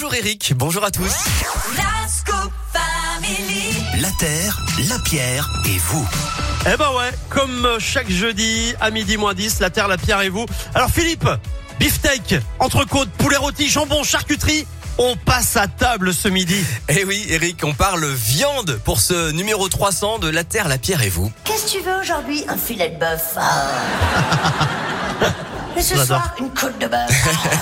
Bonjour Eric, bonjour à tous. La Scoop Family. La terre, la pierre et vous. Eh ben ouais, comme chaque jeudi à midi moins 10, la terre, la pierre et vous. Alors Philippe, beefsteak, entrecôte, poulet rôti, jambon, charcuterie. On passe à table ce midi. Eh oui Eric, on parle viande pour ce numéro 300 de La Terre, la Pierre et vous. Qu'est-ce que tu veux aujourd'hui Un filet de bœuf. Ah. Et ce J'adore. soir, une côte de bœuf.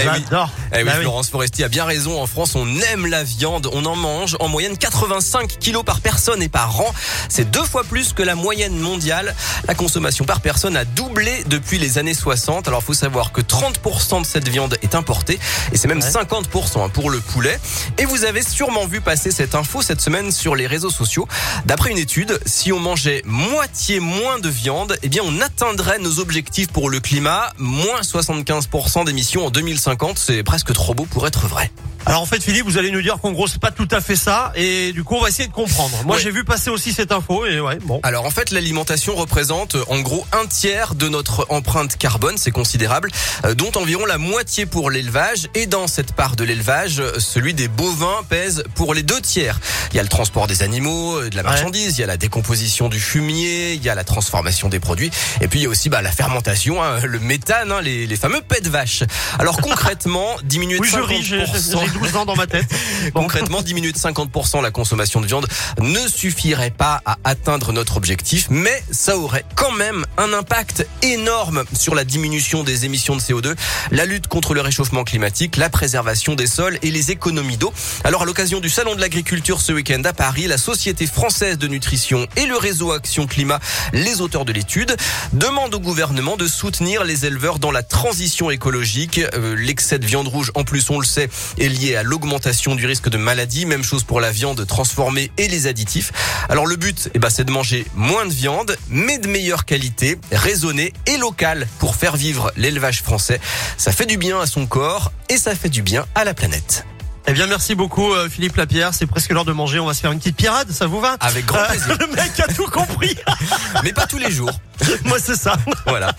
Eh oui. Eh oui, Bah oui. Florence Foresti a bien raison. En France, on aime la viande. On en mange en moyenne 85 kilos par personne et par an. C'est deux fois plus que la moyenne mondiale. La consommation par personne a doublé depuis les années 60. Alors, il faut savoir que 30% de cette viande est importée et c'est même Ouais. 50% hein, pour le poulet. Et vous avez sûrement vu passer cette info cette semaine sur les réseaux sociaux. D'après une étude, si on mangeait moitié moins de viande, eh bien, on atteindrait nos objectifs pour le climat. Moins 75% d'émissions en 2050. C'est presque trop beau pour être vrai. Alors en fait Philippe, vous allez nous dire qu'en gros c'est pas tout à fait ça et du coup on va essayer de comprendre. Moi Ouais. j'ai vu passer aussi cette info et ouais bon. Alors en fait, l'alimentation représente euh, en gros un tiers de notre empreinte carbone, c'est considérable, euh, dont environ la moitié pour l'élevage. Et dans cette part de l'élevage, euh, celui des bovins pèse pour les deux tiers. Il y a le transport des animaux, de la marchandise, il y a la décomposition du fumier, il y a la transformation des produits, et puis il y a aussi bah, la fermentation, hein, le méthane, hein, les, les fameux pets de vache. Alors concrètement, diminuer de Oui je ris, j'ai 50%. J'ai 12 ans dans ma tête. Bon. Concrètement, diminuer de 50% la consommation de viande ne suffirait pas à atteindre notre objectif, mais ça aurait quand même un impact énorme sur la diminution des émissions de CO2, la lutte contre le réchauffement climatique, la préservation des sols et les économies d'eau. Alors à l'occasion du Salon de l'agriculture ce week-end à Paris, la Société française de nutrition et le réseau Action Climat, les auteurs de l'étude, demandent au gouvernement de soutenir les éleveurs dans la transition écologique. Euh, L'excès de viande rouge, en plus on le sait, est lié à l'augmentation du risque de maladie. Même chose pour la viande transformée et les additifs. Alors le but, eh ben, c'est de manger moins de viande, mais de meilleure qualité, raisonnée et locale pour faire vivre l'élevage français. Ça fait du bien à son corps et ça fait du bien à la planète. Eh bien merci beaucoup euh, Philippe Lapierre, c'est presque l'heure de manger, on va se faire une petite pirade, ça vous va? Avec grand Euh, plaisir. Le mec a tout compris. Mais pas tous les jours. Moi c'est ça. Voilà.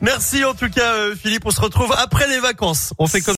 Merci en tout cas euh, Philippe, on se retrouve après les vacances. On fait comme